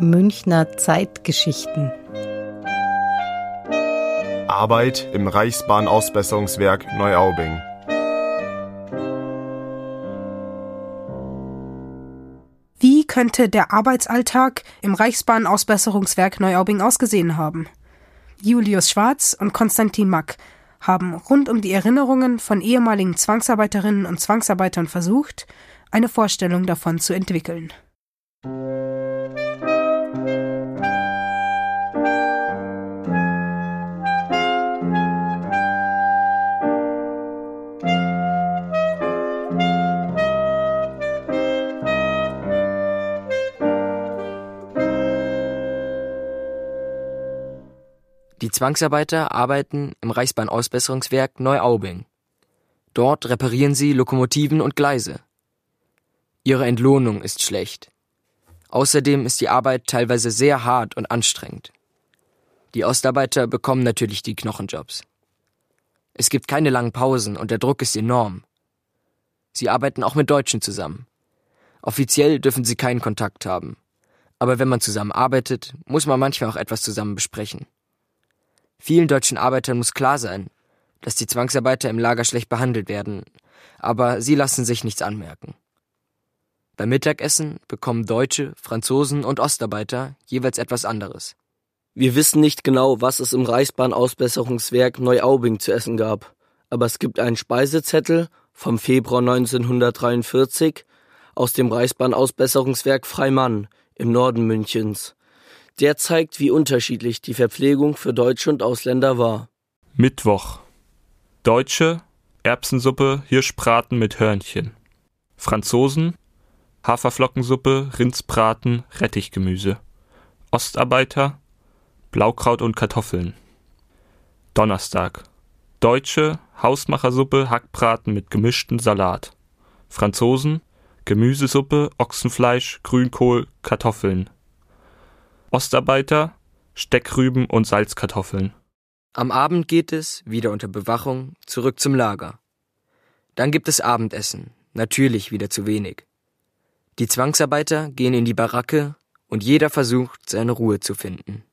Münchner Zeitgeschichten Arbeit im Reichsbahnausbesserungswerk Neuaubing. Wie könnte der Arbeitsalltag im Reichsbahnausbesserungswerk Neuaubing ausgesehen haben? Julius Schwarz und Konstantin Mack haben rund um die Erinnerungen von ehemaligen Zwangsarbeiterinnen und Zwangsarbeitern versucht, eine Vorstellung davon zu entwickeln. Die Zwangsarbeiter arbeiten im Reichsbahnausbesserungswerk Neuaubing. Dort reparieren sie Lokomotiven und Gleise. Ihre Entlohnung ist schlecht. Außerdem ist die Arbeit teilweise sehr hart und anstrengend. Die Ostarbeiter bekommen natürlich die Knochenjobs. Es gibt keine langen Pausen und der Druck ist enorm. Sie arbeiten auch mit Deutschen zusammen. Offiziell dürfen sie keinen Kontakt haben. Aber wenn man zusammen arbeitet, muss man manchmal auch etwas zusammen besprechen. Vielen deutschen Arbeitern muss klar sein, dass die Zwangsarbeiter im Lager schlecht behandelt werden, aber sie lassen sich nichts anmerken. Beim Mittagessen bekommen Deutsche, Franzosen und Ostarbeiter jeweils etwas anderes. Wir wissen nicht genau, was es im Reichsbahnausbesserungswerk Neuaubing zu essen gab, aber es gibt einen Speisezettel vom Februar 1943 aus dem Reichsbahnausbesserungswerk Freimann im Norden Münchens. Der zeigt, wie unterschiedlich die Verpflegung für Deutsche und Ausländer war. Mittwoch. Deutsche Erbsensuppe, Hirschbraten mit Hörnchen. Franzosen Haferflockensuppe, Rindsbraten, Rettichgemüse. Ostarbeiter Blaukraut und Kartoffeln. Donnerstag. Deutsche Hausmachersuppe, Hackbraten mit gemischten Salat. Franzosen Gemüsesuppe, Ochsenfleisch, Grünkohl, Kartoffeln. Ostarbeiter, Steckrüben und Salzkartoffeln. Am Abend geht es, wieder unter Bewachung, zurück zum Lager. Dann gibt es Abendessen, natürlich wieder zu wenig. Die Zwangsarbeiter gehen in die Baracke und jeder versucht, seine Ruhe zu finden.